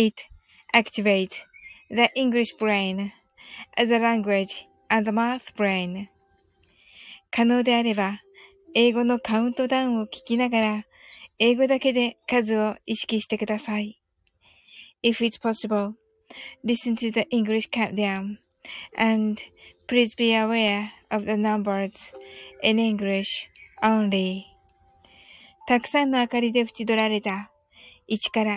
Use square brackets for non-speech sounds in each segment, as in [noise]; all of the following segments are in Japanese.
It activates the English brain, the language, and the math brain. 可能であれば、英語のカウントダウンを聞きながら、英語だけで数を意識してください。If it's possible, listen to the English countdown, and please be aware of the numbers in English only. たくさんの明かりで縁取られた1から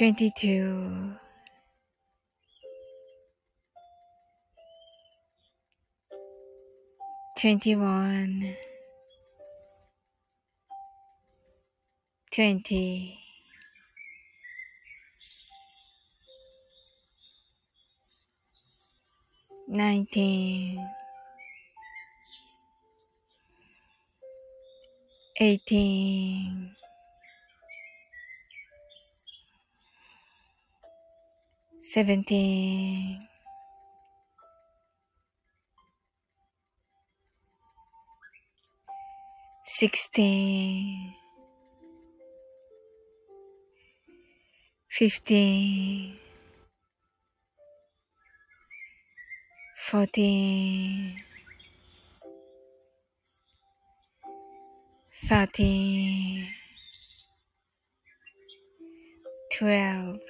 22 21 20 19 18 Seventeen. Sixteen. Fifteen. Fourteen. Thirteen. Twelve.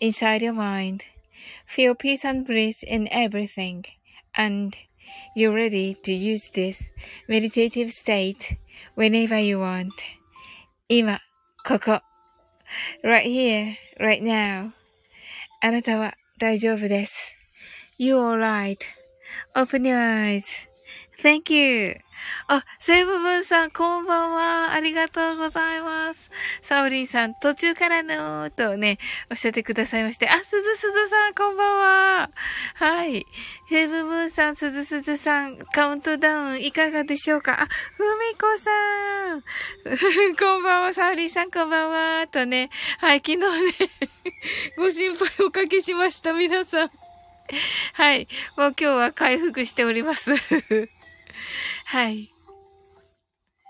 inside your mind. Feel peace and bliss in everything. And you're ready to use this meditative state whenever you want. 今、ここ。right here, right now. あなたは大丈夫です。You're alright.Open your eyes.Thank you. あ、セーブブンさん、こんばんは。ありがとうございます。サオリンさん、途中からのとね、おっしゃってくださいまして。あ、すずすずさん、こんばんは。はい。セーブブンさん、すずすずさん、カウントダウンいかがでしょうか？あ、ふみこさん。[laughs] こんばんは、サオリンさん、こんばんは。とね、はい、昨日ね、[laughs] ご心配おかけしました、皆さん。はい。もう今日は回復しております。はい。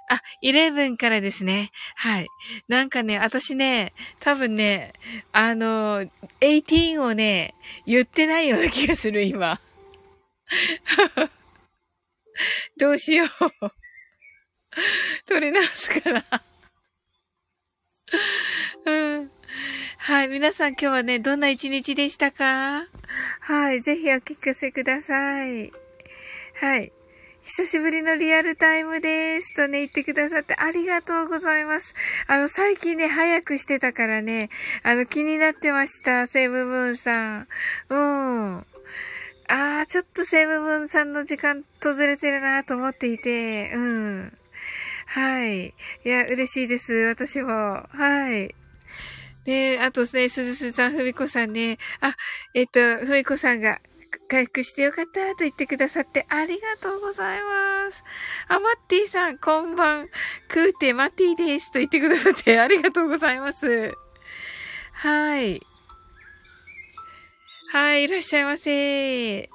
あ、11からですね。はい。なんかね、私ね、多分ね、あの、18をね、言ってないような気がする、今。[laughs] どうしよう。[laughs] 取り直すかな。うん。はい。皆さん今日はね、どんな一日でしたか？はい。ぜひお聞かせください。はい。久しぶりのリアルタイムです。とね、言ってくださってありがとうございます。あの、最近ね、早くしてたからね、あの、気になってました。セブムーンさん。うん。あー、ちょっとセブムーンさんの時間とずれてるなと思っていて、うん。はい。いや、嬉しいです。私も。はい。ねあとね、すずすさん、ふみこさんね。あ、えっと、ふみこさんが、回復してよかったと言ってくださってありがとうございます。あ、マッティさん、こんばん。クーテマッティですと言ってくださってありがとうございます。はい。はい、いらっしゃいませ。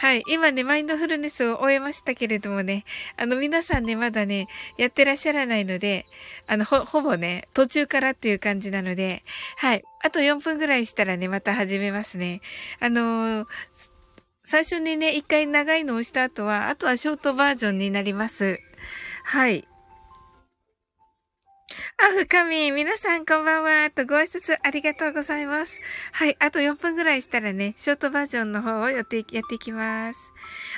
はい。今ね、マインドフルネスを終えましたけれどもね、あの、皆さんね、まだね、やってらっしゃらないので、あの、ほ、ほぼね、途中からっていう感じなので、はい。あと4分ぐらいしたらね、また始めますね。あのー、最初にね、一回長いのをした後は、あとはショートバージョンになります。はい。あ、深み、皆さんこんばんは。とご挨拶ありがとうございます。はい、あと4分ぐらいしたらね、ショートバージョンの方をやって、やっていきます。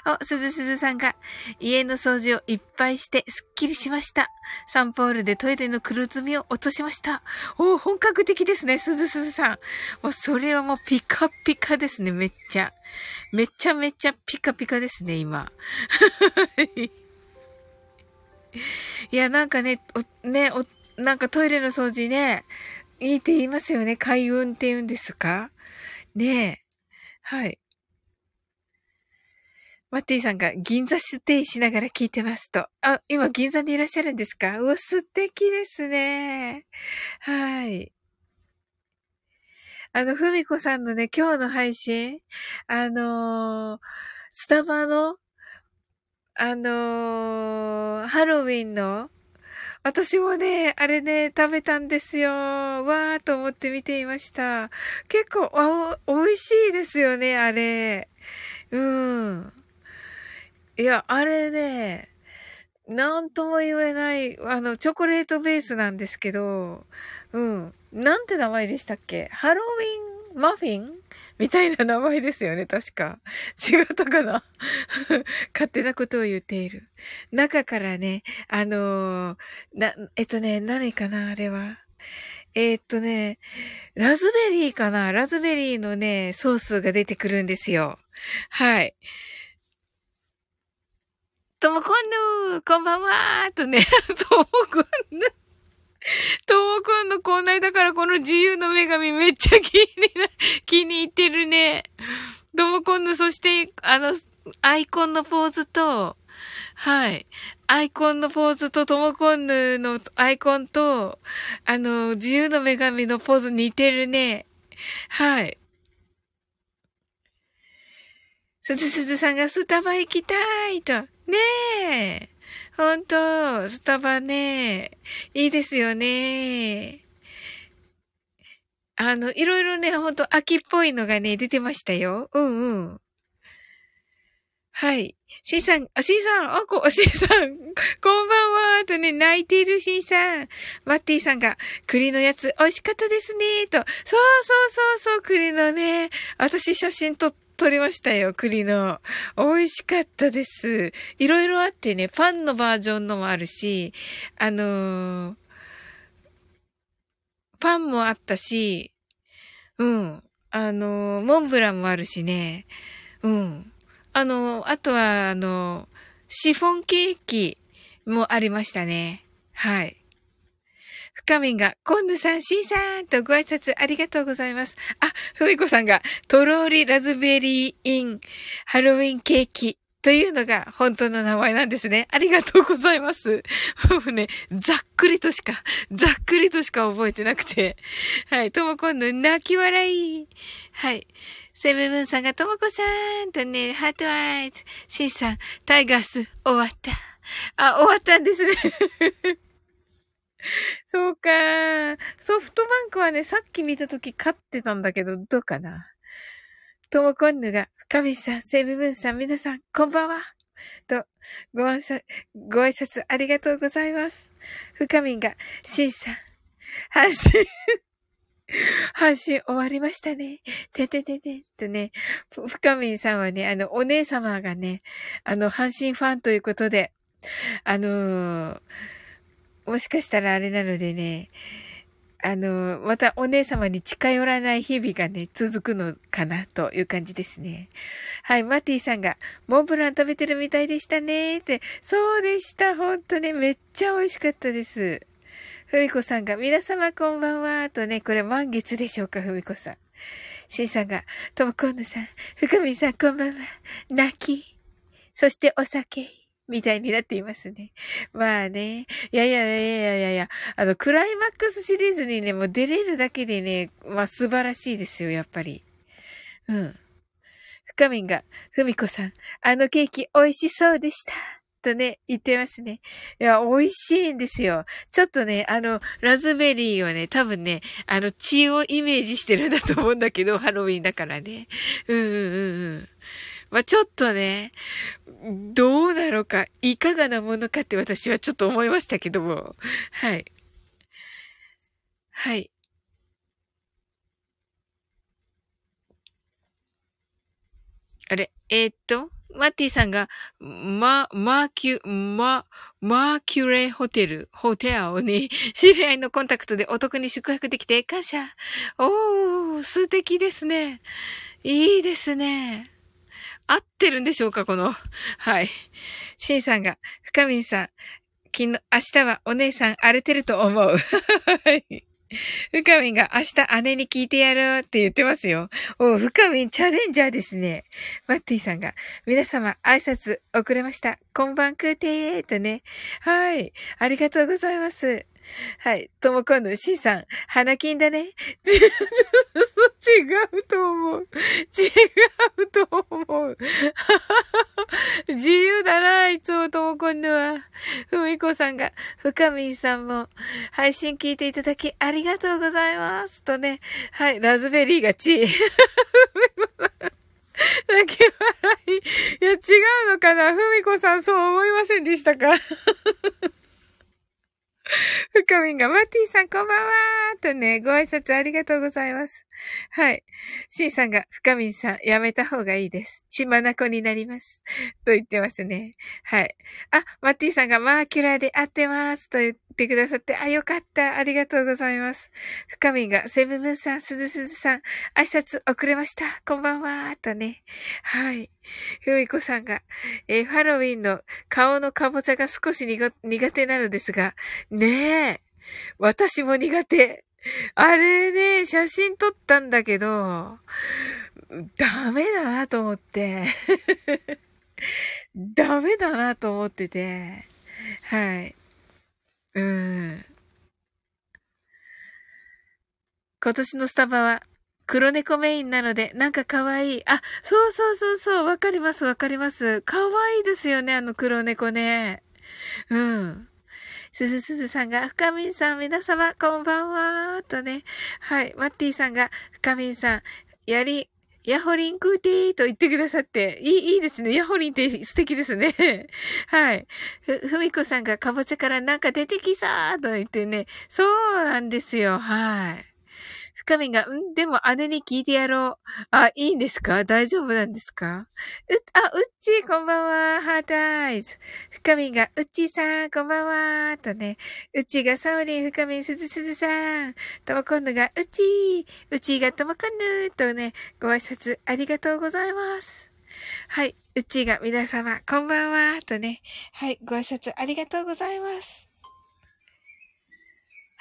お、すずすずさんが、家の掃除をいっぱいしてすっきりしました。サンポールでトイレの黒ずみを落としました。お、本格的ですね、すずすずさん。もうそれはもうピカピカですね、めっちゃ。めちゃめちゃピカピカですね、今。[laughs] いや、なんかね、お、ね、お、なんかトイレの掃除ね、いいって言いますよね。開運って言うんですか？ねえ。はい。マッティさんが銀座ステイしながら聞いてますと。あ、今銀座にいらっしゃるんですか？うわ、素敵ですね。はい。あの、ふみこさんのね、今日の配信、あのー、スタバの、あのー、ハロウィンの、私もね、あれね、食べたんですよ。わーと思って見ていました。結構、あ、美味しいですよね、あれ。うん。いや、あれね、なんとも言えない、あの、チョコレートベースなんですけど、うん。なんて名前でしたっけ？ハロウィンマフィン？みたいな名前ですよね、確か。違ったかな？[laughs] 勝手なことを言っている。中からね、あのー、な、えっとね、何かな、あれは。えー、っとね、ラズベリーかな？ラズベリーのね、ソースが出てくるんですよ。はい。ともこんぬこんばんはとね、[laughs] ともこんぬともくんのこないだからこの自由の女神めっちゃ気にな、[laughs] 気に入ってるね。ともくんの、そして、あの、アイコンのポーズと、はい。アイコンのポーズと、ともこんぬのアイコンと、あの、自由の女神のポーズ似てるね。はい。すずすずさんがスタバ行きたいと。ねえ。ほんと、スタバね、いいですよね。あの、いろいろね、ほんと秋っぽいのがね、出てましたよ。うんうん。はい。シーさん、あ、シーさん、あ、こ、シーさん、こんばんは、とね、泣いているシーさん。マッティさんが、栗のやつ、美味しかったですね、と。そうそうそうそう、栗のね、私写真撮って、撮りましたよ、栗の。美味しかったです。いろいろあってね、パンのバージョンのもあるし、あのー、パンもあったし、うん。あのー、モンブランもあるしね。うん。あのー、あとは、あのシフォンケーキもありましたね。はい。深みんが、コンヌさん、シーさんとご挨拶ありがとうございます。あ、ふみこさんが、とろーりラズベリーインハロウィンケーキというのが本当の名前なんですね。ありがとうございます。もうね、ざっくりとしか、ざっくりとしか覚えてなくて。はい。ともこんの泣き笑い。はい。セブブンさんがともこさんとね、ハートアイズ。シンさん、タイガース終わった。あ、終わったんですね。[laughs] そうか。ソフトバンクはね、さっき見たとき勝ってたんだけど、どうかな。ともこんぬが、深見さん、セブブンさん、皆さん、こんばんは。と、ご挨拶、ご挨拶ありがとうございます。深みが、しんさん、発信 [laughs] 配信終わりましたね。てててて、とね、深みさんはね、あの、お姉様がね、あの、阪神ファンということで、あのー、もしかしたらあれなのでね、あの、またお姉様に近寄らない日々がね、続くのかなという感じですね。はい、マティさんが、モンブラン食べてるみたいでしたねって、そうでした、ほんとね、めっちゃ美味しかったです。ふみこさんが、皆様こんばんは、とね、これ満月でしょうか、ふみこさん。しんさんが、ともこんぬさん、深みさんこんばんは、泣き、そしてお酒、みたいになっていますね。まあね。いやいやいやいやいやいや、あの、クライマックスシリーズにね、もう出れるだけでね、まあ素晴らしいですよ、やっぱり。うん。深みんが、ふみこさん、あのケーキ美味しそうでした。とね、言ってますね。いや、美味しいんですよ。ちょっとね、あの、ラズベリーはね、多分ね、あの、血をイメージしてるんだと思うんだけど、ハロウィンだからね。うんうんうんうん。まあ、ちょっとね、どうなのか、いかがなものかって私はちょっと思いましたけども。はい。はい。あれ、えー、っと、マッティさんが、マ、マーキュ、マ、マーキュレーホテル、ホテルに、知り合いのコンタクトでお得に宿泊できて感謝。おー、素敵ですね。いいですね。合ってるんでしょうかこの、はい。シンさんが、深見さん、昨日、明日はお姉さん荒れてると思う。はい。ふかみんが明日姉に聞いてやろうって言ってますよ。おふかみんチャレンジャーですね。マッティさんが、皆様挨拶遅れました。こんばんくーてーとね。はい。ありがとうございます。はい。ともこぬ、しんさん、花金だね。違うと思う。違うと思う。[laughs] 自由だな、いつもともこんぬは。ふみこさんが、ふかみんさんも、配信聞いていただきありがとうございます。とね。はい。ラズベリーがち。ふみこさん。泣き笑い。いや、違うのかなふみこさん、そう思いませんでしたか？ふかみんが、マティさんこんばんはとね、ご挨拶ありがとうございます。[laughs] はい。シンさんが、深みんさん、やめた方がいいです。血まなこになります。と言ってますね。はい。あ、マッティさんが、マーキュラーで合ってます。と言ってくださって、あ、よかった。ありがとうございます。深みんが、セブブンさん、すずすずさん、挨拶遅れました。こんばんは。とね。はい。ふみこさんが、えー、ハロウィンの顔のかぼちゃが少し苦手なのですが、ねえ。私も苦手。[laughs] あれね、写真撮ったんだけど、ダメだなと思って。[laughs] ダメだなと思ってて。はい。うん。今年のスタバは黒猫メインなので、なんか可愛い。あ、そうそうそうそう、わかりますわかります。可愛いですよね、あの黒猫ね。うん。すずすずさんが、深みんさん、皆様、こんばんは、とね。はい。マッティさんが、深みんさん、やり、ヤホリンクーティーと言ってくださって、いい、いいですね。ヤホリンって素敵ですね。[laughs] はい。ふ、ふみこさんがかぼちゃからなんか出てきそうと言ってね。そうなんですよ。はい。深みが、ん？でも姉に聞いてやろう。あ、いいんですか？大丈夫なんですか？う、あ、うっちーこんばんは。ハートアイズ。深みが、うっちーさんこんばんは。とね。うっちーがサオリン、深みすずすずさん。ともこんぬが、うっちー。うっちーがともこんぬとね、ご挨拶ありがとうございます。はい。うっちーが皆様、こんばんは。とね。はい。ご挨拶ありがとうございます。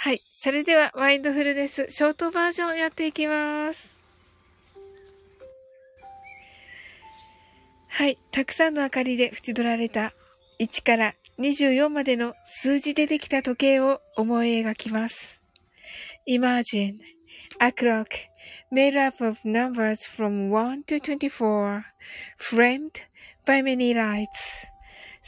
はい。それでは、マインドフルネス、ショートバージョンやっていきます。はい。たくさんの明かりで縁取られた1から24までの数字でできた時計を思い描きます。Imagine a clock made up of numbers from 1 to 24 framed by many lights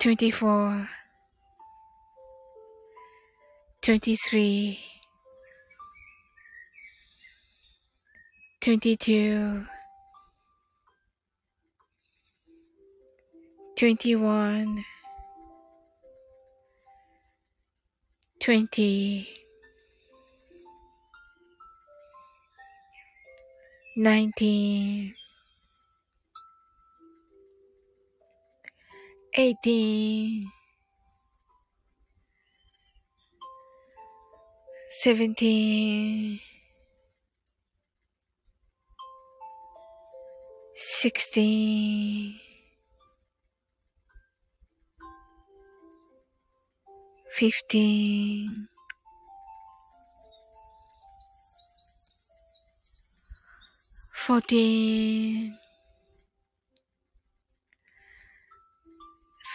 24 23 22 21 20 19 18 17 15 14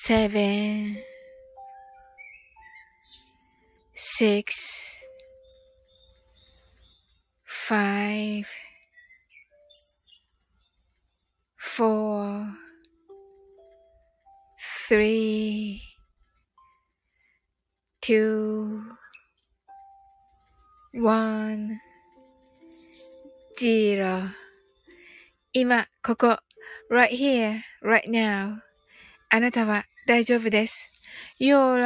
seven, six, five, four, three, two, one, zero 今、ここ、right here, right now. あなたは 大丈夫です。You're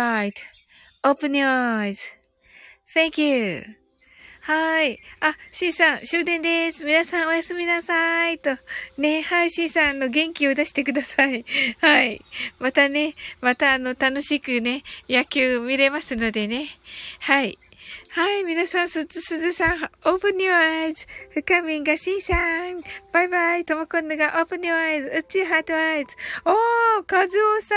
right.Open your eyes.Thank you. はい。あ、C さん、終電です。皆さんおやすみなさい。と。ね、はい、C さんの元気を出してください。[laughs] はい。またね、またあの、楽しくね、野球見れますのでね。はい。はい、皆さん、すずすずさん、open your eyes. 深みんがしんさん。バイバイ。ともこんぬが open your eyes. うちハートアイズ。おー、かずおさ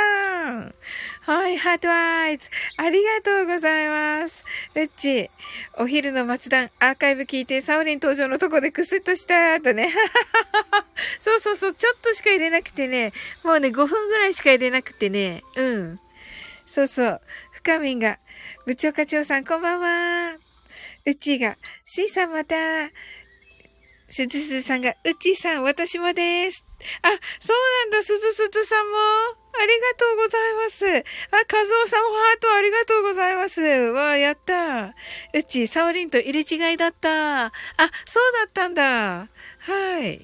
ん。はい、ハートアイズ。ありがとうございます。うち、お昼の松段、アーカイブ聞いて、サオリン登場のとこでクスッとしたとね。[laughs] そうそうそう、ちょっとしか入れなくてね、もうね、5分ぐらいしか入れなくてね、うん。そうそう。深みんが、部長課長さん、こんばんは。うちが、しーさんまた。すずすずさんが、うちさん、私もです。あ、そうなんだ、すずすずさんも。ありがとうございます。あ、かずおさんもハートありがとうございます。わあ、やった。うち、サオリンと入れ違いだった。あ、そうだったんだ。はい。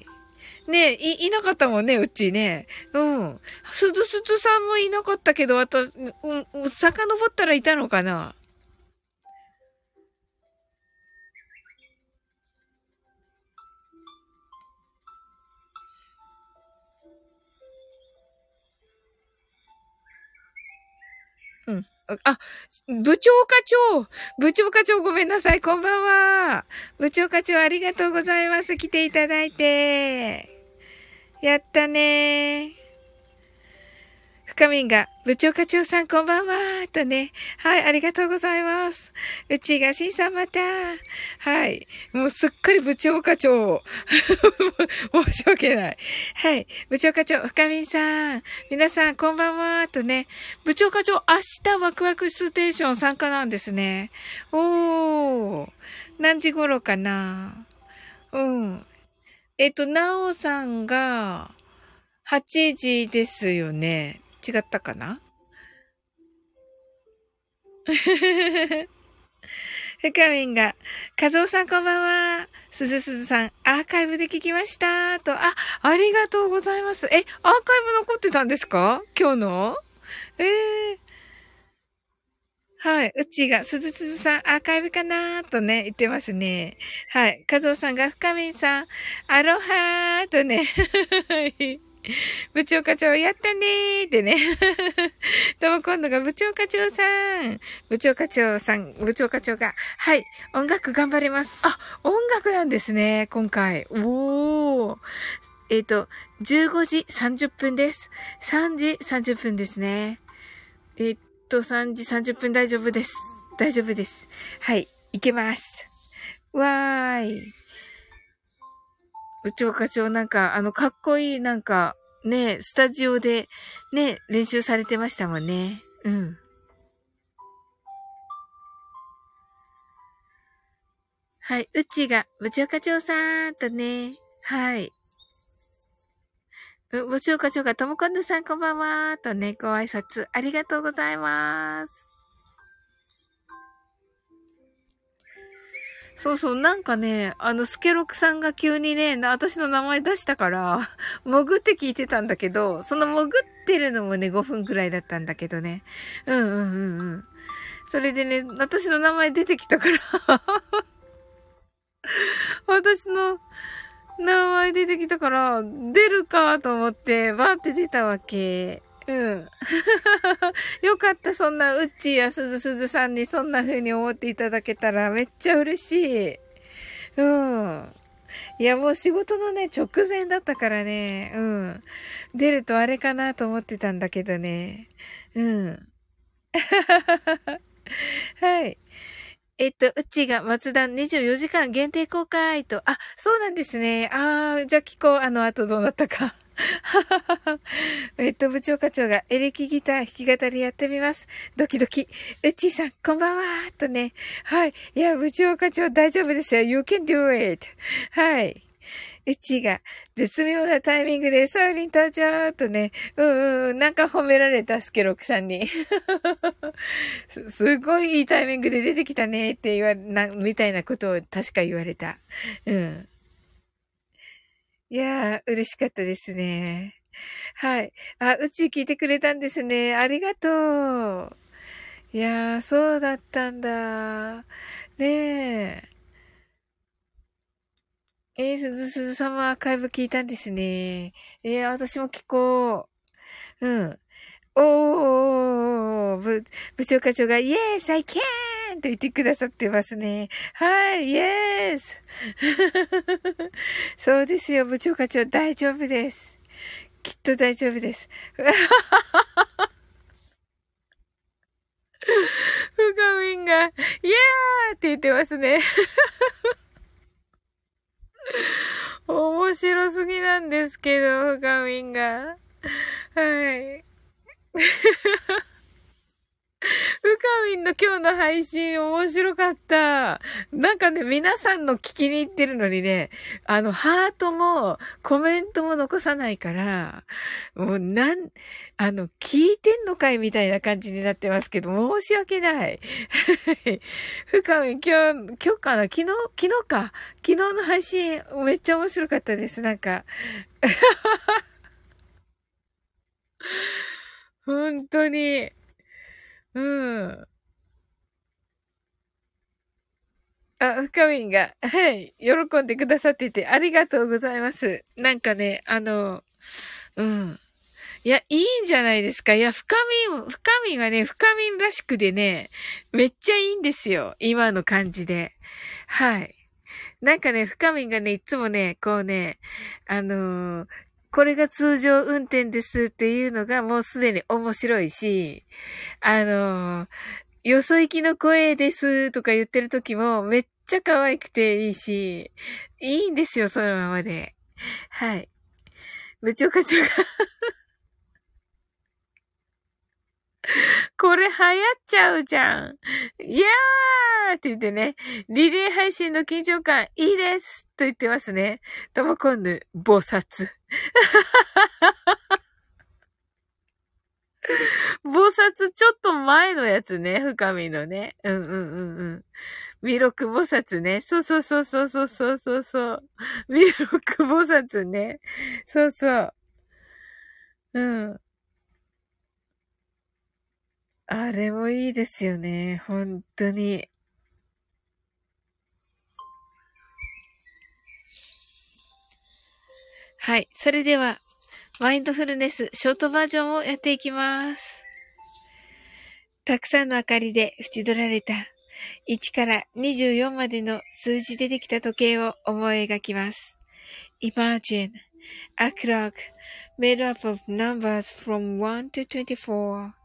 ねい、いなかったもんね、うちね。うん。すずすずさんもいなかったけど、私、うん、遡ったらいたのかな？うん。あ、部長課長部長課長ごめんなさい。こんばんは。部長課長ありがとうございます。来ていただいて。やったね深みんが、部長課長さんこんばんはとね。はい、ありがとうございます。うちがしんさんまた。はい。もうすっかり部長課長。[laughs] 申し訳ない。はい。部長課長、深みんさん。皆さんこんばんはとね。部長課長、明日ワクワクステーション参加なんですね。おー。何時頃かなうん。えっと、なおさんが、8時ですよね。違ったかな？[laughs] ふかみんが、かずおさんこんばんは。すずすずさん、アーカイブで聞きましたと、あ、ありがとうございます。え、アーカイブ残ってたんですか？今日の？ええー、はい。うちが、すずすずさん、アーカイブかなーとね、言ってますね。はい。かぞうさんが、深みんさん、アロハーとね。[laughs] 部長課長、やったねーってね。[laughs] とも今度が部長課長さん。部長課長さん、部長課長が、はい、音楽頑張ります。あ、音楽なんですね、今回。おー。えっ、ー、と、15時30分です。3時30分ですね。えっ、ー、と、3時30分大丈夫です。大丈夫です。はい、いけます。わーい。部長課長なんか、あの、かっこいいなんか、ね、スタジオで、ね、練習されてましたもんね。うん。はい。うちが、部長課長さんとね。はい。部長課長がともこんぬさんこんばんはとね、ご挨拶ありがとうございます。そうそう、なんかね、あの、スケロクさんが急にね、私の名前出したから、[laughs] 潜って聞いてたんだけど、その潜ってるのもね、5分くらいだったんだけどね。うんうんうんうん。それでね、私の名前出てきたから [laughs] 私の名前出てきたから、出るかと思って、バーって出たわけ。うん。[laughs] よかった、そんな、うっちーやすずすずさんにそんな風に思っていただけたらめっちゃ嬉しい。うん。いや、もう仕事のね、直前だったからね、うん。出るとあれかなと思ってたんだけどね。うん。[laughs] はい。えっと、うちが松田24時間限定公開と、あ、そうなんですね。ああ、じゃあ聞こう。あの後どうなったか。[laughs] えっと、部長課長がエレキギター弾き語りやってみます。ドキドキ。うちさん、こんばんはとね。はい。いや、部長課長大丈夫ですよ。You can do it. はい。うちが、絶妙なタイミングでサウリン登場とね、うんうん、なんか褒められたスケロクさんに [laughs] す。すごいいいタイミングで出てきたねって言わ、な、みたいなことを確か言われた。うん。いやー、嬉しかったですね。はい。あ、うち聞いてくれたんですね。ありがとう。いやー、そうだったんだ。ねえ。えー、すずすずさんもアーカイブ聞いたんですね。えー、私も聞こう。うん。おー、部、部長課長が、イエース、I can! と言ってくださってますね。はい、イエースそうですよ、部長課長、大丈夫です。きっと大丈夫です。ふがみんが、イエーって言ってますね。[laughs] 面白すぎなんですけど、ふがみんが。はい。うかみんの今日の配信面白かった。なんかね、皆さんの聞きに行ってるのにね、あの、ハートもコメントも残さないから、もうなん、あの、聞いてんのかいみたいな感じになってますけど、申し訳ない。ふかみん、今日、今日かな？昨日、昨日か？昨日の配信、めっちゃ面白かったです。なんか。[laughs] 本当に。うん。あ、深みんが、はい、喜んでくださってて、ありがとうございます。なんかね、あの、うん。いや、いいんじゃないですか。いや、深みん、深みんはね、深みんらしくでね、めっちゃいいんですよ。今の感じで。はい。なんかね、深みんがね、いつもね、こうね、あのー、これが通常運転ですっていうのがもうすでに面白いし、あの、よそ行きの声ですとか言ってる時もめっちゃ可愛くていいし、いいんですよ、そのままで。はい。部長課長が [laughs] これ流行っちゃうじゃん。いやーって言ってね、リレー配信の緊張感いいですと言ってますね。ともこんぬ、菩薩。[laughs] 菩薩ちょっと前のやつね、深みのね。うんうんうんうん。弥勒菩薩ね。そうそうそうそうそうそうそうそう。弥勒菩薩ね。そうそう。うん。あれもいいですよね。本当に。はい。それでは、マインドフルネスショートバージョンをやっていきます。たくさんの明かりで縁取られた1から24までの数字でできた時計を思い描きます。Imagine a clock made up of numbers from 1 to 24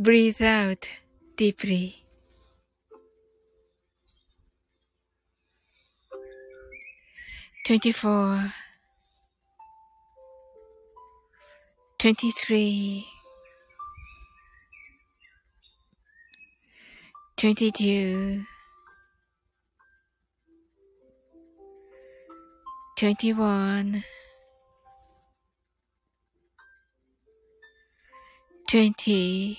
Breathe out deeply. Twenty four, twenty three, twenty two, twenty one. 20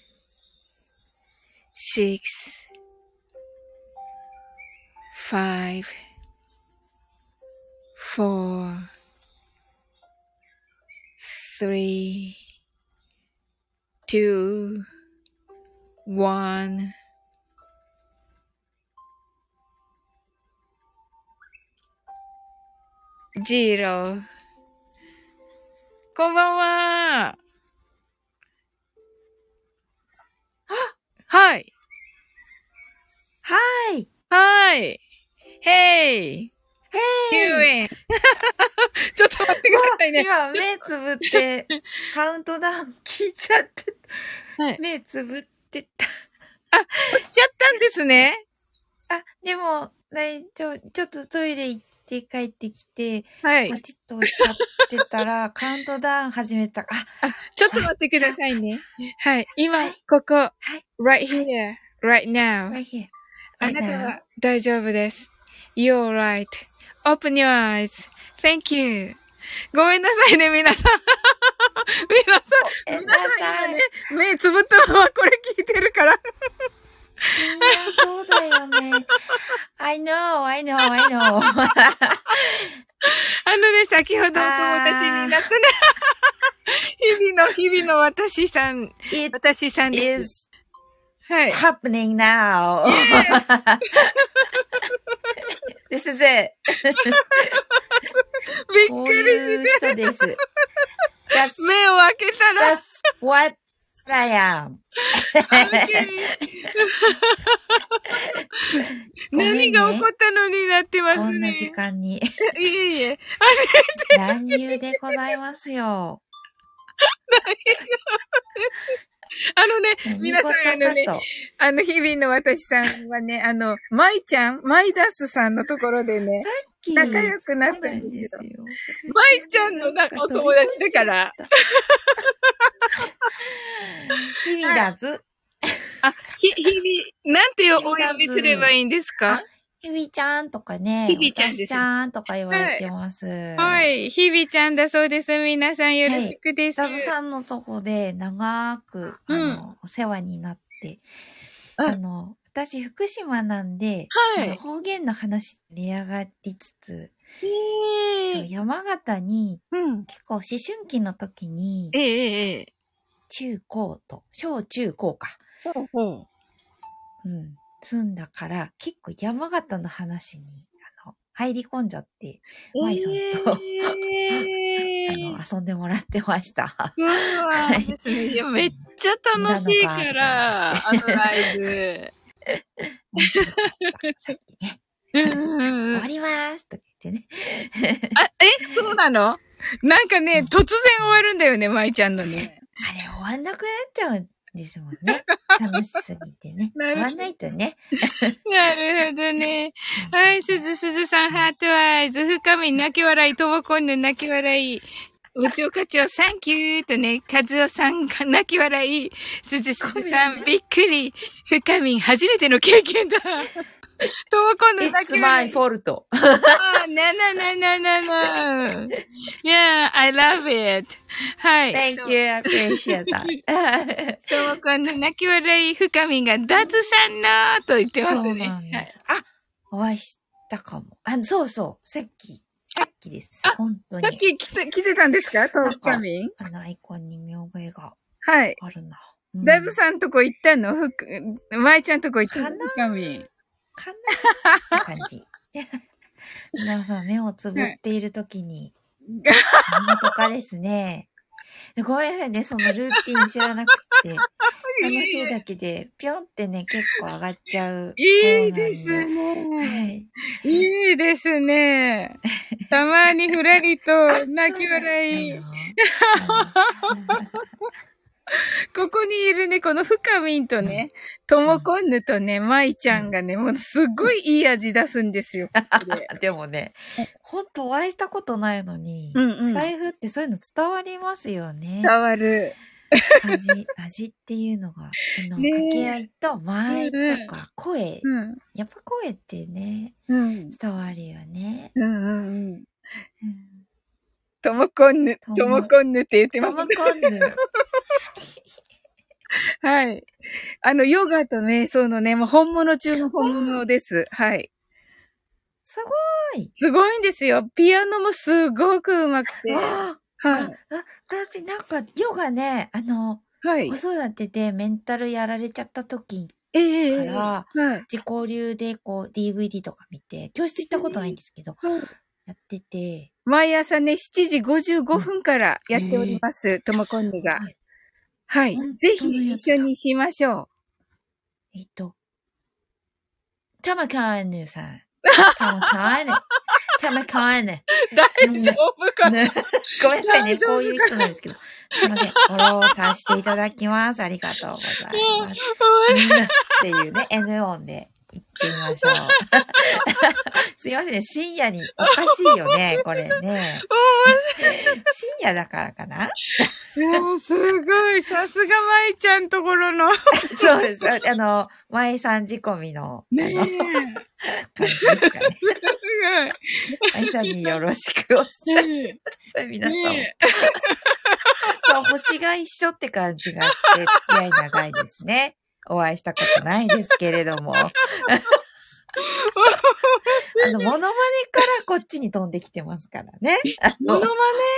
six, five, four, three, two, one. ジーロー。こんばんは。 はい。はい。はい。へい。へい。9円。[laughs] ちょっと待ってくださいね。今、目つぶって、[laughs] カウントダウン聞いちゃって、はい、目つぶってた。あ、しちゃったんですね。あ、でも、大丈夫。ちょっとトイレ行って、帰ってきて、はい。パチッと押しちゃってたら、[laughs] カウントダウン始めた。あ、あ、ちょっと待ってくださいね。はい。今、はい、ここ、はい。right here, right now. right here. あなたは大丈夫です。You're right.Open your eyes.Thank you. ごめんなさいね、皆さん。皆さん、皆さん今ね、目つぶったままこれ聞いてるから。みんなそうだよね。I know, I know, I know. [laughs] あのね、先ほどお友達になったね。[laughs] 日々の、日々の私さん、私さんです。はい。happening now. [laughs] This is it. びっくりしてる。です。目を開けたら。That's what I am. 何が起こったのになってますね。こんな時間に。いえいえ。乱入でございますよ。あのね、皆さんあのね、あの日々の私さんはね、あの、舞ちゃん、マイダスさんのところでね、き仲良くなったんですよ。よ。舞ちゃんのなんかお友達だから。。日々だず。あ、ひ、日々、なんてお呼びすればいいんですか？ひびちゃんとかね。ひびちゃんです私ちゃんとか言われてます。は。い。日々ちゃんだそうです。皆さんよろしくです。ダズさんのとこで長く、あの、お世話になって、うんあの、私、福島なんで、はい方言の話盛り上がりつつ、ええ山形にうん。結構思春期の時にえ、えええ中高と、小中高か、ほうほうん、住んだから、結構山形の話に、あの、入り込んじゃって、う。舞さんとえ [laughs] あの、[laughs] 遊んでもらってました。うわーですね。いや、めっちゃ楽しいから、あのライブ。さっきね、終わりますとか言ってね。あ、えそうなの？なんかね、突然終わるんだよね、舞ちゃんのね。あれ終わんなくなっちゃうんですもんね。楽しすぎてね。[laughs] 終わんないとね。なるほどね。[laughs] はい、すずすずさん、ハートアイズ、深み、泣き笑い、ともこんぬ、泣き笑い。おちょかちょ、サンキューとね、かずおさんが泣き笑い。すずすずさん、びっくり。深み、初めての経験だ。[laughs] ともこんぬ、泣 It's き my 笑い。fault. あ、なななななな。Yeah, I love it. はい。Thank you, I appreciate that. [laughs] ともこんぬ、泣き笑い、深みが、ダズさんなーと言ってますそうね。なんはいです。あ、お会いしたかも。あ、そうそう。さっき、さっきですあ。本当さっに。き来て、来てたんですか？トーカミンあのアイコンに見覚えがはい。あるな。ダズんさんとこ行ったの？ふく、舞ちゃんとこ行ったの？かなトーカミン。かなって感じ。皆さん、目をつぶっているときに、何とかですね。ごめんなさいね、そのルーティン知らなくて。[laughs] 楽しいだけで、ぴょんってね、結構上がっちゃう。いいですはね。い。いいですね。たまにふらりと泣き笑い。[laughs] [laughs] ここにいるね、この深みんとね、ともこんぬとね、舞ちゃんがね、もうすごいいい味出すんですよ。で [laughs] でもね、ほんとお会いしたことないのに、うんうん。財布ってそういうの伝わりますよね伝。わる。味、味っていうのが、あの、掛け合いと間合いとか、声。うん。やっぱ声ってね、うん。伝わるよね。うんうんうん。うんともこんぬ、ともともこんぬって言ってともます。こんぬ。[laughs] はい。あの、ヨガと瞑想のね、もう本物中の本物です。はい。すごい。すごいんですよ。ピアノもすごく上手くて。はあ私なんか、ヨガね、あの、い。はい子。育てでメンタルやられちゃった時ええから、はい。自己流でこう DVD とか見て、教室行ったことないんですけど、はいやってて、毎朝ね、7時55分からやっております。ともこんぬが。はい。ぜひ一緒にしましょえっと、タマカーヌさん。タマカーヌ。タマカーヌ。う。大丈夫かな、ねごめんなさいね、こういう人なんですけど。すいません。フォローさせていただきます。ありがとうございます。[laughs] うんっていうね、N 音で言ってみましょう。[laughs] すいませんね、深夜におかしいよね、[laughs] これね。深夜だからかな？もうすごい。さすが舞ちゃんところの。[laughs] そうです。あの、前さん仕込みの、あねえ。の、感じですかね。す前さんによろしくお伝えごい。ねさい、皆さんも。ねそう、星が一緒って感じがして、付き合い長いですね。お会いしたことないですけれども。[laughs] あの、モノマネからこっちに飛んできてますからね。モノマ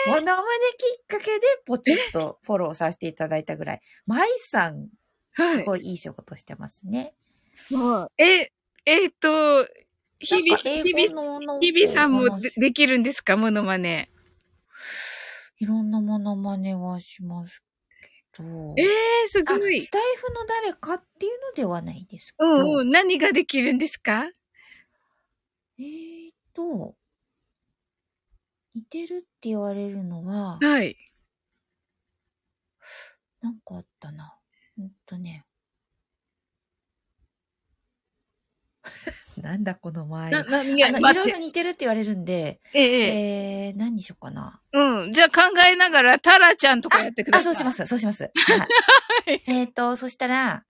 モノマネきっかけでポチッとフォローさせていただいたぐらい、舞さん、ネすごいいい仕事してますね。もうえ、えっと、日々、日々、日々さんもできるんですか？モノマネ。いろんなモノマネはしますけど。ええー、すあごいス。タイフの誰かっていうのではないですけど。うんうん。何ができるんですか？えーと、似てるって言われるのは、はい。なんかあったな。うんとね。[laughs] なんだこの前。な、いい。ろいろ似てるって言われるんで、ええ、ええ。えー、何にしようかな。うん。じゃあ考えながら、タラちゃんとかやってくだあ、さい。。そうしますす、そうします。はい。えっと、そしたら、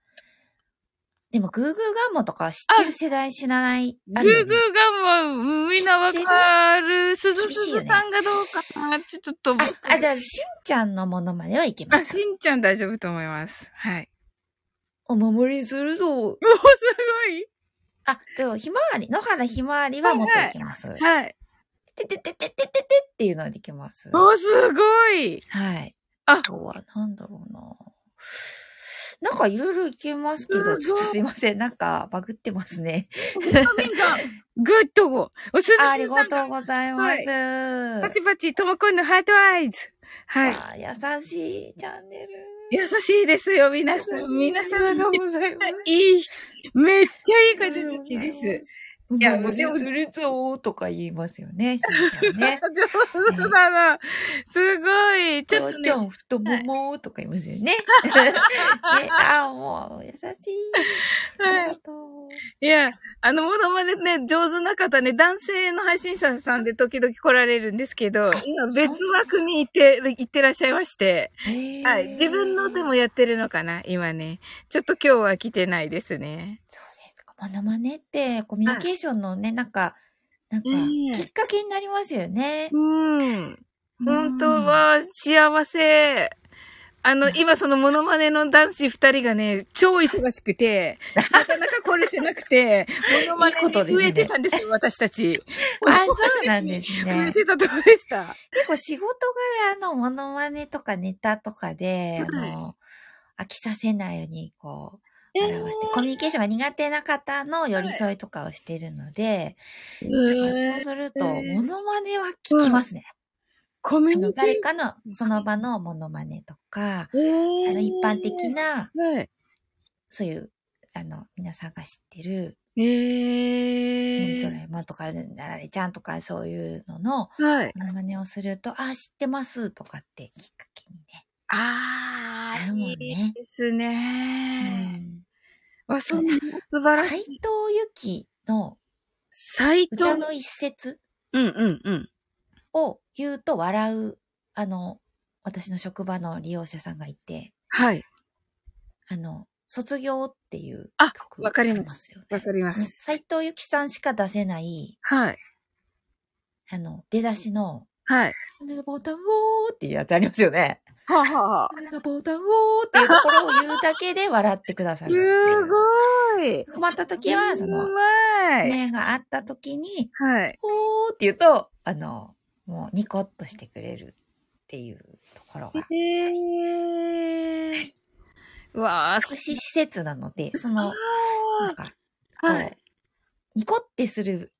でも、グーグーガンモとか知ってる世代知らない。グーグーがもう、みんなわかる。すずすずさんがどうかな。ちょっと、あ、あ、じゃあ、しんちゃんのものまではいけまあ、すし。んちゃん大丈夫と思います。はい。お守りするぞ。おー、すごい。あ、でも、ひまわり、野原ひまわりはもっといけます。はい。てててててててっていうのはできます。おー、すごい。はい。ああとは、なんだろうな。なんかいろいろいけますけど、すごいちょっとすいません。なんかバグってますね。グッドおすずあありがとうございます。パチパチ、ともこんのハートアイズ。はい。優しいチャンネル。優しいですよ、皆さん。皆さんありがとうございます。いい人、めっちゃいい方たちです。いやうでも、するぞーとか言いますよね、しんちゃんね。上手だな。すごい。ちょっとね。父ちゃん、太ももとか言いますよね。[laughs] [laughs] ねあーもう、優しい。ありがとう。いや、あの、ものまねね、上手な方ね、男性の配信者さんで時々来られるんですけど、今別枠に行って、行ってらっしゃいまして、はい。自分のでもやってるのかな今ね。ちょっと今日は来てないですね。そう。モノマネって、コミュニケーションのね、なんか、なんかうん、きっかけになりますよね。うん。本当は幸せ。あの、今そのモノマネの男子二人がね、超忙しくて、なかなか来れてなくて、モノマネに増えてたんですよ、私たち。あ、そうなんです増えね。てたとこでした。結構仕事柄のモノマネとかネタとかで、あの、飽きさせないように、こう、表して、コミュニケーションが苦手な方の寄り添いとかをしてるので、だからそうすると、えーモノマネは聞きますね。コミュニケーション。誰かの、その場のモノマネとか、えーあの、一般的な、はい。そういう、あの、皆さんが知ってる、えウルトラー。エマンとか、なられちゃんとか、そういうのの、はい。モノマネをすると、あ、知ってますとかってきっかけにね。あー、なるもんねいいですうね。ん。あ、そんな素晴らしい。斎藤由紀の斎藤。歌の一節うんうんうん。を言うと笑う、あの、私の職場の利用者さんがいて、はい。あの、卒業っていうあ曲わかります。わかりまねす。斎藤由紀さんしか出せない、はい。あの、出だしの、はい。ボタンをーっていうやつありますよね。はあ、はあはあ、ボタンをーっていうところを言うだけで笑ってくださるすう。ごい。困った時は、そのう、まい。目があった時に、はい。おーって言うと、あの、もうニコッとしてくれるっていうところが。へー。うわー、福祉施設なので、その、なんか、はい。ニコってする、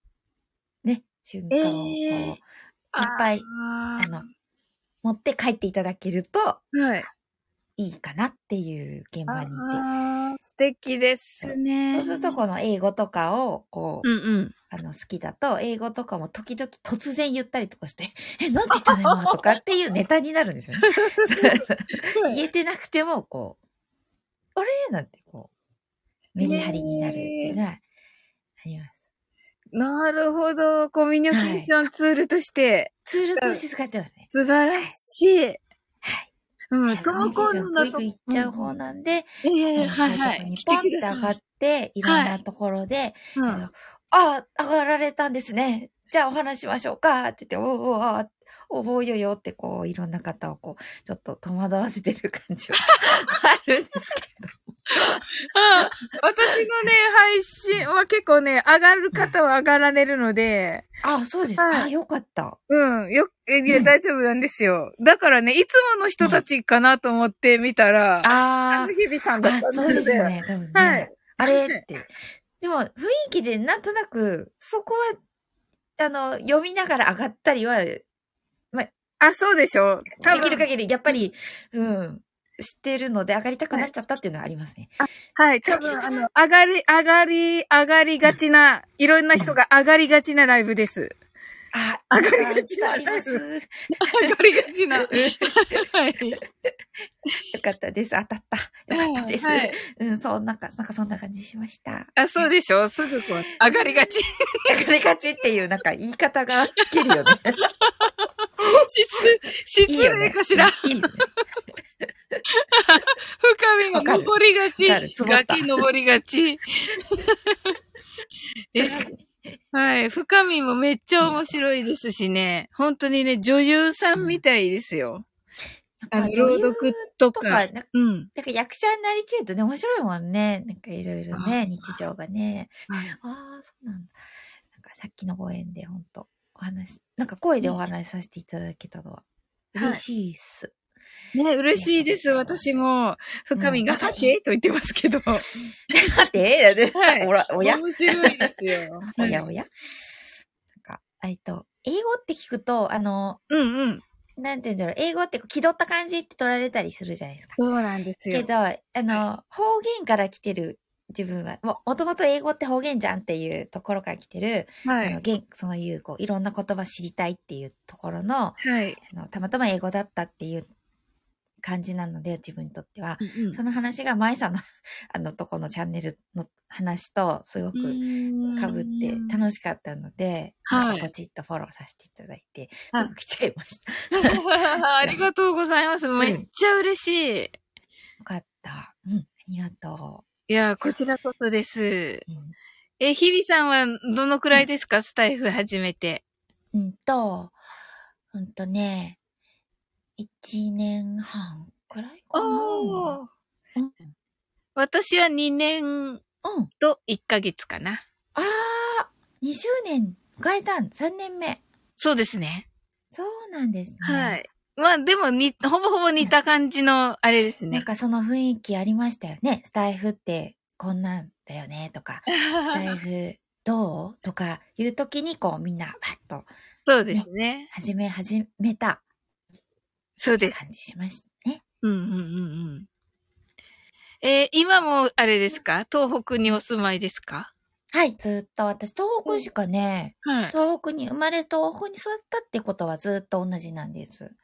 ね、瞬間をこう、いえーっぱい、ああの、持って帰っていただけるとーはい。いいかなっていう現場にいて。素敵ですね。そうすると、この英語とかを、こう、うんうん。あの、好きだと、英語とかも時々突然言ったりとかして、[laughs] え、なんて言ったの今とかっていうネタになるんですよね。[laughs] 言えてなくても、こう、あれ？なんてこう、メリハリになるっていうのはあります。なるほど。コミュニケーションツールとして、ツールとして使ってますね。素晴らしい。はい。うん、コトモコンズだと。ングイグイいっちゃう方なんで、ええはいはいポンって。上がって、いろんなところで、うんあのあ、上がられたんですね。じゃあお話しましょうかって言って、おおあおぼうよよってこう、いろんな方をこう、ちょっと戸惑わせてる感じは [laughs] あるんですけど。あ [laughs] 私のね、配信は結構ね、上がる方は上がられるので、あ、そうです。はいあ、よかった。うん、よ、えいや、うん大丈夫なんですよ。だからね、いつもの人たちかなと思って見たら、ああの日々さんだったのそうですよ。ね。多分ね。はいあれって。でも、雰囲気でなんとなく、そこは、あの、読みながら上がったりは、であ、そうでしょ多分きる限り、やっぱり、うん、知ってるので上がりたくなっちゃったっていうのはありますね。はい、多分、あの、上がり、上がり、上がりがちな、いろんな人が上がりがちなライブです。あ、上がりがちなあります。よ [laughs] 上がりがちな。はい。かったです。当たった。よかったです。はいうん。うん、そう、なんか、なんかそんな感じしました。あ、そうでしょ？すぐこう、上がりがち。上がりがちっていう、なんか言い方が [laughs] いけるよね。失、失。礼かしら？いいよね。深みが登りがち。崖登りがち。[laughs] [laughs] はい。深みもめっちゃ面白いですしね。本当にね、女優さんみたいですよ。あの、朗読とか。とか、なんかうん。なんか役者になりきるとね、面白いもんね。なんかいろいろね、あ日常がね。はいああ、そうなんだ。なんかさっきのご縁で本当お話、なんか声でお話しさせていただけたのははい嬉しいっす。ね、嬉しいです。私も、深みが、うんはてと言ってますけど。は [laughs] 待って、ではいおら、おや面白いですよ。おやおやなんか、えっと、英語って聞くと、あの、うんうん。なんて言うんだろう、英語って気取った感じって取られたりするじゃないですか。そうなんですよ。けど、あの、方言から来てる自分は、ももともと英語って方言じゃんっていうところから来てる、はい。あの、言そういう、こう、いろんな言葉知りたいっていうところの、はい。あの、たまたま英語だったっていう感じなので、自分にとっては。その話が、舞さんの、[laughs] あの、とこのチャンネルの話と、すごく被って楽しかったので、はいポチッとフォローさせていただいて、はいすぐ来ちゃいました。[laughs] ありがとうございます。めっちゃ嬉しい。よかった。うん、ありがといや、こちらこそです。う。うんえ、日々さんはどのくらいですか、スタイフ始めて。うんと、うんとね、一年半くらいかな。おーうん。私は2年うん。と1ヶ月かな。あー、20年迎えたん、3年目。そうですね。そうなんですね。はい。まあでもに、ほぼほぼ似た感じのあれですなんね。かその雰囲気ありましたよね。スタイフってこんなんだよねとか、[laughs] スタイフどうとかいう時にこうみんなバッとそうですね。始め始めたそうです。感じしましたね。うんうんうんうん。えー今もあれですか？東北にお住まいですか？はい、ずっと私東北しかね、はい。東北に生まれ東北に育ったってことはずっと同じなんです。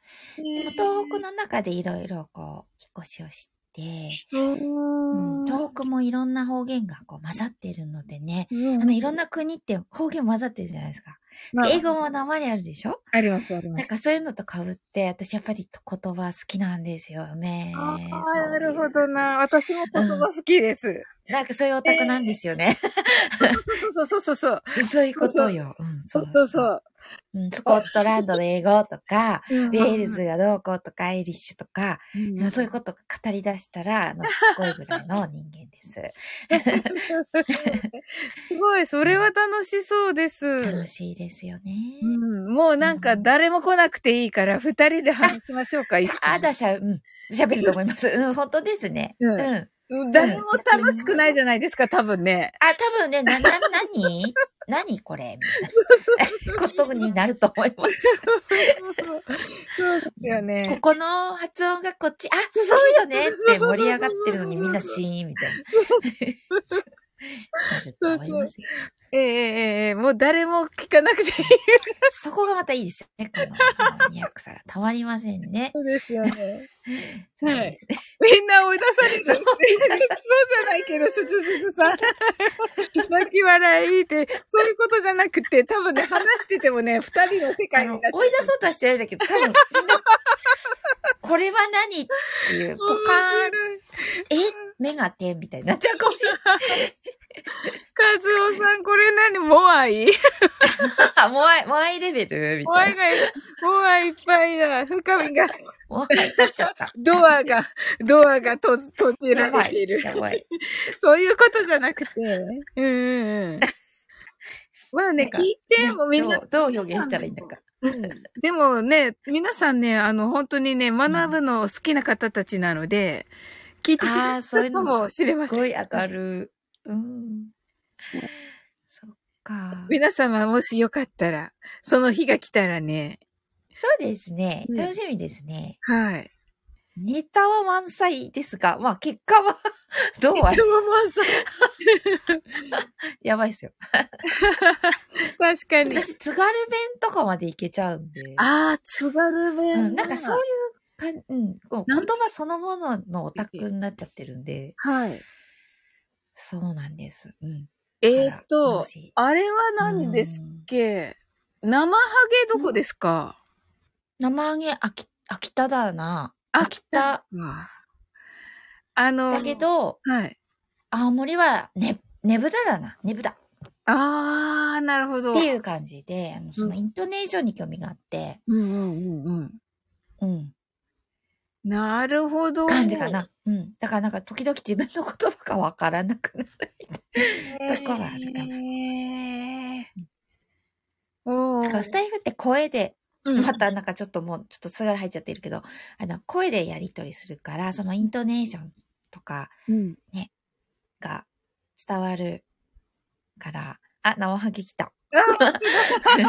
でも東北の中でいろいろこう引っ越しをして、うん、東北もいろんな方言がこう混ざってるのでね、あのいろんな国って方言混ざってるじゃないですか。まあ英語も鉛あるでしょ？ありますあります。なんかそういうのと被って、私やっぱり言葉好きなんですよね。あそうあ、なるほどな。私も言葉好きです。なんかそういうオタクなんですよね。そうそうそうそう。[laughs] そういうことよ。うん、そうそうそう。うん。スコットランドの英語とか、ウウェールズがどうこうとか、アイリッシュとか、うんそういうこと語り出したら、あの、しつこいぐらいの人間です。すごい、それは楽しそうです。楽しいですよね。うん、もうなんか誰も来なくていいから、二人で話しましょうか、いつもあだしゃ、うん。喋ると思います。うん、本当ですね。ううん誰も楽しくないじゃないですか、多分ね。多分ね、な、な、なに何これ？みたいなことになると思います。そうですよね。ここの発音がこっち、あ、そうよねって盛り上がってるのにみんなシーンみたいな。[laughs] なると思いますよ。ええええええもう誰も聞かなくていい。そこがまたいいですよね。この、マニアックさがたまりませんね。そうですよね。[laughs] はいみんな追い出されてる。そ [laughs] うそうじゃないけど、すずすずさん。[laughs] 泣き笑いって、そういうことじゃなくて、多分ね、話しててもね、二人の世界になっちゃう。追い出そうとはしてるんだけど、多分、これは何っていう、ポカーン、え？目が点みたいになっちゃうかもしれない。[laughs] カズオさん、これ何モアイ？[laughs] あ、もわい、もわいレベル？みモアイたいな。が、モアイいっぱいだ。深みが、もわい立っちゃった。ドアが、ドアがと閉じら。れている。やばい。そういうことじゃなくて。うんうんうん。まあね、聞いてもみんなどう、どう表現したらいいんだか。うんでもね、皆さんね、あの、本当にね、学ぶの好きな方たちなので、聞いてくああ、れそういうのるかもしれますせん。すごい上がる。うん。そっか。皆様もしよかったら、その日が来たらね、そうですね。うん楽しみですね。はい。ネタは満載ですが、まあ結果は [laughs] どうはでもまあそうやばいっすよ。[laughs] 確かに。私、津軽弁とかまでいけちゃうんで。ああ、津軽弁。うん、なんかそういうかん、うん言葉そのもののオタクになっちゃってるんで、はい。そうなんです。うん。えーっとあれは何ですっうんけ生ハゲどこですか？生揚げ、秋、秋田だな。あ秋田。あの、だけど、はい。青森はね、ねぶただな。ねぶた。あー、なるほど。っていう感じで、あの、そのうんイントネーションに興味があって、うんうんうんうん。うん。なるほど。感じかな。うん。だからなんか時々自分の言葉がわからなくなるみたいな。とこはあるかなへーだからスタイフって声で、うんまたなんかちょっともうちょっと津軽入っちゃってるけど、あの、声でやり取りするから、そのイントネーションとかうん。が伝わるから、あ、生ハゲ来た。生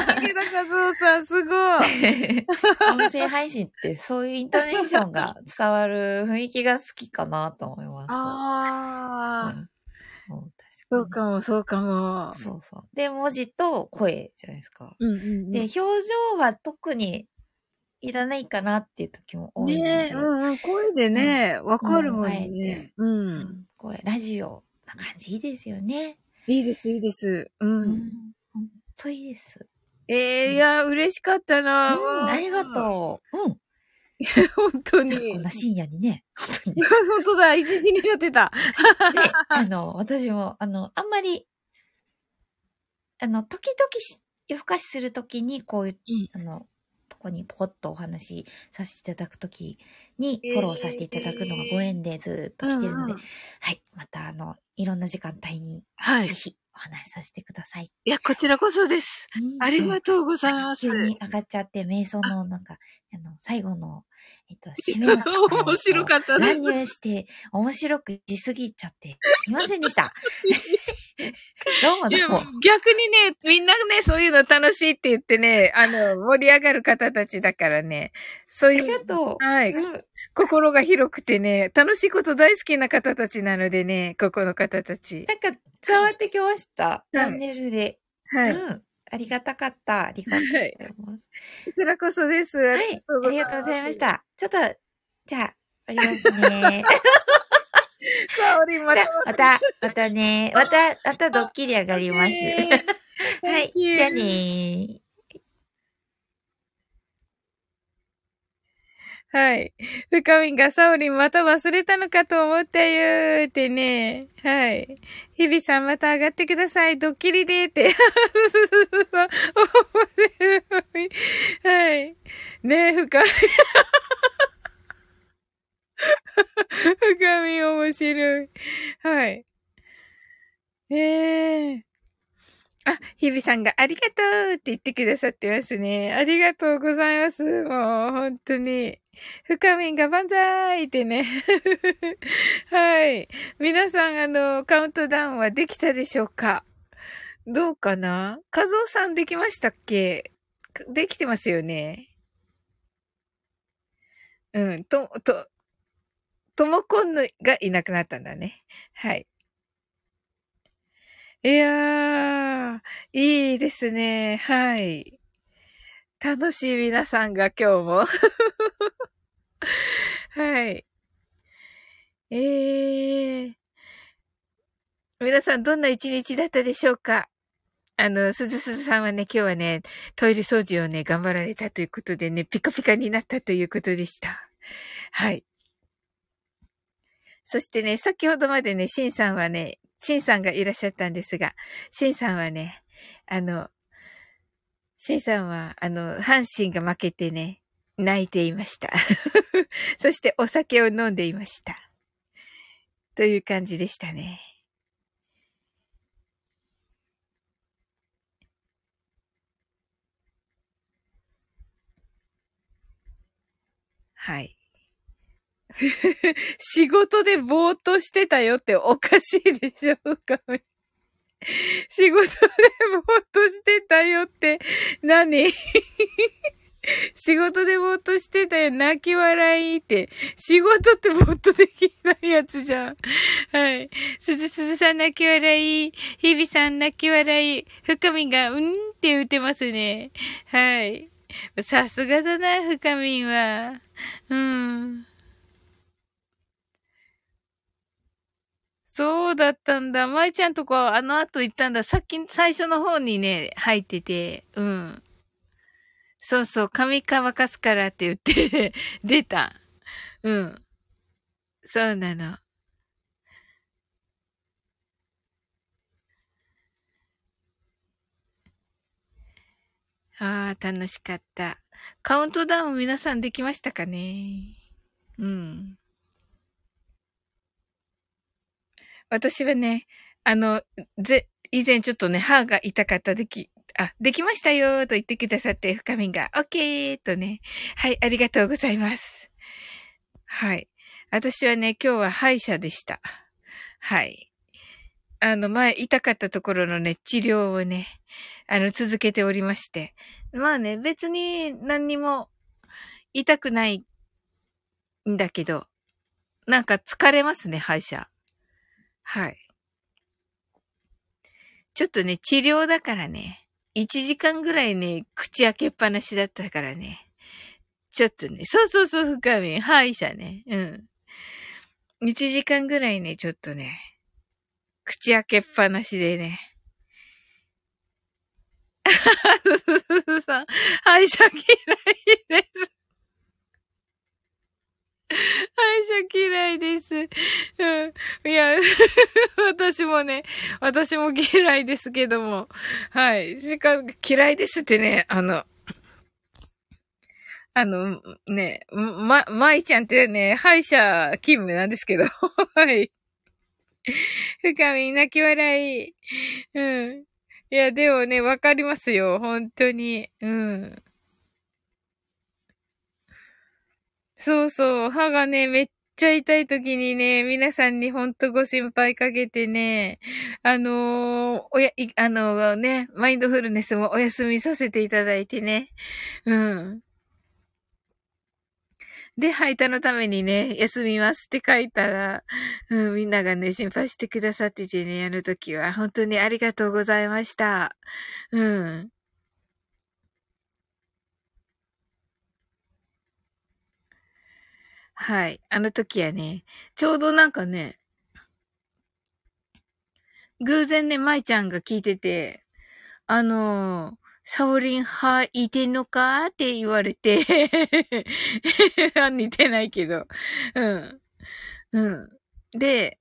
ハゲだ和夫さん、すごい。[laughs] 音声配信ってそういうイントネーションが伝わる雰囲気が好きかなと思います。あー、うんそう確かも、そうかも。に。そうそう。で、文字と声じゃないですか。うんうんうん。で、表情は特にいらないかなっていう時も多いので。ねえ、うんうん、声でね、わ、かるもんねて。う。うんん声、ラジオな感じいいですよね。いいです、いいです。う。うんん。ほんといいです。ええいや、嬉しかったな。うん、ありがとう。うん。う。[laughs] 本当に。こんな深夜にね、本当に。[laughs] 本当だ、一時になってた。で、あの、私も、あの、あんまり、あの、時々し夜更かしするときに、こういう、あの、とこにポコッとお話しさせていただくときに、えーフォローさせていただくのがご縁でずっと来てるので、うんうんはい。また、あの、いろんな時間帯に、はいぜ。ひお話しさせてください。いや、こちらこそです。ありがとうございます。急に上がっちゃって、瞑想のなんか、あの、最後の、えっと、締めの [laughs] 面白かったです乱入して、面白くしすぎちゃって、すいませんでした。[laughs] どうもどうも。逆にね、みんなね、そういうの楽しいって言ってね、あの、盛り上がる方たちだからね、そうありいう、がとう。はい、うん心が広くてね、楽しいこと大好きな方たちなのでね、ここの方たち。なんか、伝わってきました。チャンネルで。はい。うん。ありがたかった。ありがとうございます。こちらこそです。ははいありがとうございまし。た。ちょっと、じゃあ、終わりますね。[laughs] さあ、おりまたあ、また、またね。また、またドッキリ上がります。はい。じゃあねー。はい。深みがサオリンまた忘れたのかと思ったよーってね。はい。日々さんまた上がってください。ドッキリでーって。面白い。はい。ねえ、深み。[laughs] 深み面白い。はい。ええあ、日々さんがありがとうって言ってくださってますね。ありがとうございます。もう、本当に。深みんが万歳ってね。[laughs] はい。皆さん、あの、カウントダウンはできたでしょうか？どうかな？和夫さんできましたっけ？できてますよね。うん、と、と、ともこんのがいなくなったんだね。はい。いやー、いいですね。はい。楽しい皆さんが今日も。[laughs] はい。えー。皆さんどんな一日だったでしょうか？あの、すずすずさんはね、今日はね、トイレ掃除をね、頑張られたということでね、ピカピカになったということでした。はい。そしてね、先ほどまでね、シンさんはね、シンさんがいらっしゃったんですが、シンさんはね、あの、シンさんは、あの、阪神が負けてね、泣いていました。[laughs] そしてお酒を飲んでいました。という感じでしたね。はい。[laughs] 仕事でぼーっとしてたよっておかしいでしょうか仕事でぼーっとしてたよって何？[laughs] 仕事でぼーっとしてたよ。泣き笑いって。仕事ってぼーっとできないやつじゃん。はい。すずすずさん泣き笑い。ひびさん泣き笑い。深みがうんって言ってますね。はい。さすがだな、深みは。うん。そうだったんだ。舞ちゃんとこあの後行ったんだ。さっき、最初の方にね、入ってて、うん。そうそう、髪乾かすからって言って [laughs] 出た。うん。そうなの。ああ、楽しかった。カウントダウン皆さんできましたかね？うん。私はね、あの、ぜ、以前ちょっとね、歯が痛かった時、あ、できましたよと言ってくださって、深みが、オッケーとね。はい、ありがとうございます。はい。私はね、今日は歯医者でした。はい。あの、前、痛かったところのね、治療をね、あの、続けておりまして。まあね、別に何にも痛くないんだけど、なんか疲れますね、歯医者。はい。ちょっとね、治療だからね、1時間ぐらいね、口開けっぱなしだったからね。ちょっとね、そうそうそう、深み、歯医者ね。うん。1時間ぐらいね、ちょっとね、口開けっぱなしでね。さん、歯医者嫌いです。[laughs] 歯医者嫌いです。うん。いや、[laughs] 私もね、私も嫌いですけども。はい。しか、嫌いですってね、あの、あの、ね、ま、まいちゃんってね、歯医者勤務なんですけど。[laughs] はい。深み、泣き笑い。うん。いや、でもね、わかりますよ。本当に。うん。そうそう。歯がね、めっちゃ痛い時にね、皆さんにほんとご心配かけてね、あのー、おや、あのー、ね、マインドフルネスもお休みさせていただいてね。うん。で、配達のためにね、休みますって書いたら、うん、みんながね、心配してくださっててね、あの時は、本当にありがとうございました。うん。はい。あの時はね、ちょうどなんかね、偶然ね、舞ちゃんが聞いてて、あのー、サオリン派いてんのか？って言われて [laughs] 似てないけど。うん。うん。で、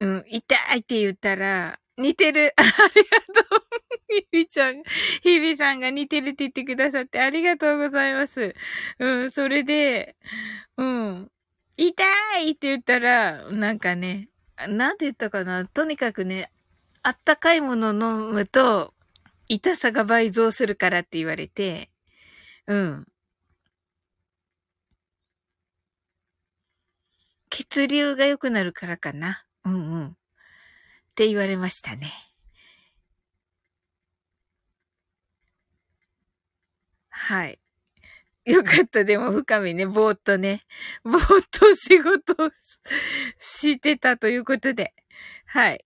うん、痛いって言ったら、似てる。[laughs] ありがとう。ひびちゃん、ひびさんが似てるって言ってくださってありがとうございます。うん、それで、うん、痛いって言ったら、なんかね、なんて言ったかな。とにかくね、あったかいもの飲むと、痛さが倍増するからって言われて、うん。血流が良くなるからかな。うんうん。って言われましたね。はい。よかった。でも、深みね、ぼーっとね、ぼーっと仕事をしてたということで。はい。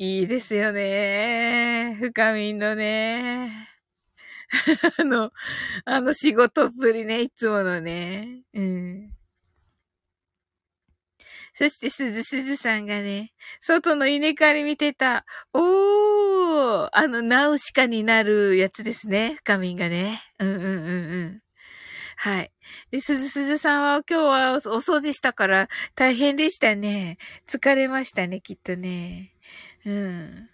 いいですよね。深みのね。[laughs] あの、あの仕事っぷりね、いつものね。うん。そして、すずすずさんがね、外の稲刈り見てた。おーあの、ナウシカになるやつですね。深みがね。うんうんうんうん。はい。で、すずすずさんは今日はお掃除したから大変でしたね。疲れましたね、きっとね。うん。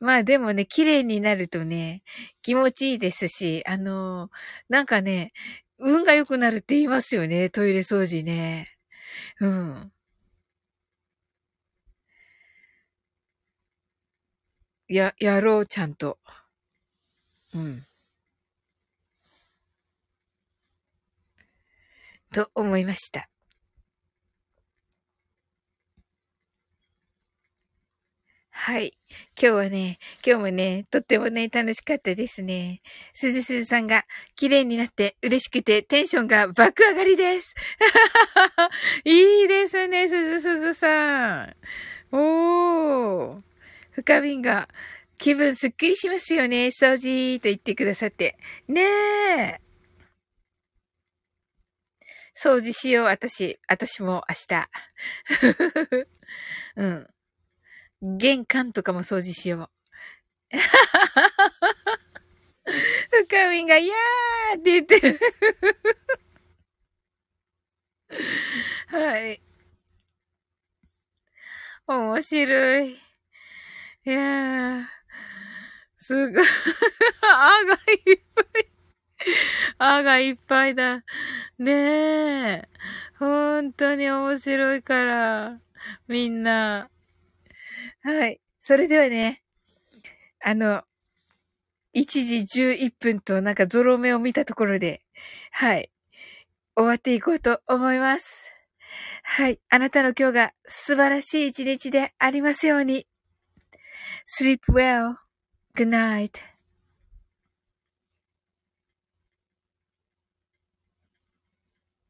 まあでもね、綺麗になるとね、気持ちいいですし、あのー、なんかね、運が良くなるって言いますよね、トイレ掃除ね。うん。や、やろう、ちゃんと。うん。と思いました。はい。今日はね、今日もね、とってもね、楽しかったですね。すずすずさんが綺麗になって嬉しくてテンションが爆上がりです。[laughs] いいですね、すずすずさん。おー。深みが気分すっきりしますよね、掃除と言ってくださって。ねえ。掃除しよう、私。私も明日。[laughs] うん。玄関とかも掃除しよう。深みが、いやーって言ってる。はい。面白い。いやー。すごい。あがいっぱい。あがいっぱいだ。ねえ。本当に面白いから。みんな。はい。それではね、あの、1時11分となんかゾロ目を見たところで、はい。終わっていこうと思います。はい。あなたの今日が素晴らしい一日でありますように。sleep well. Good night.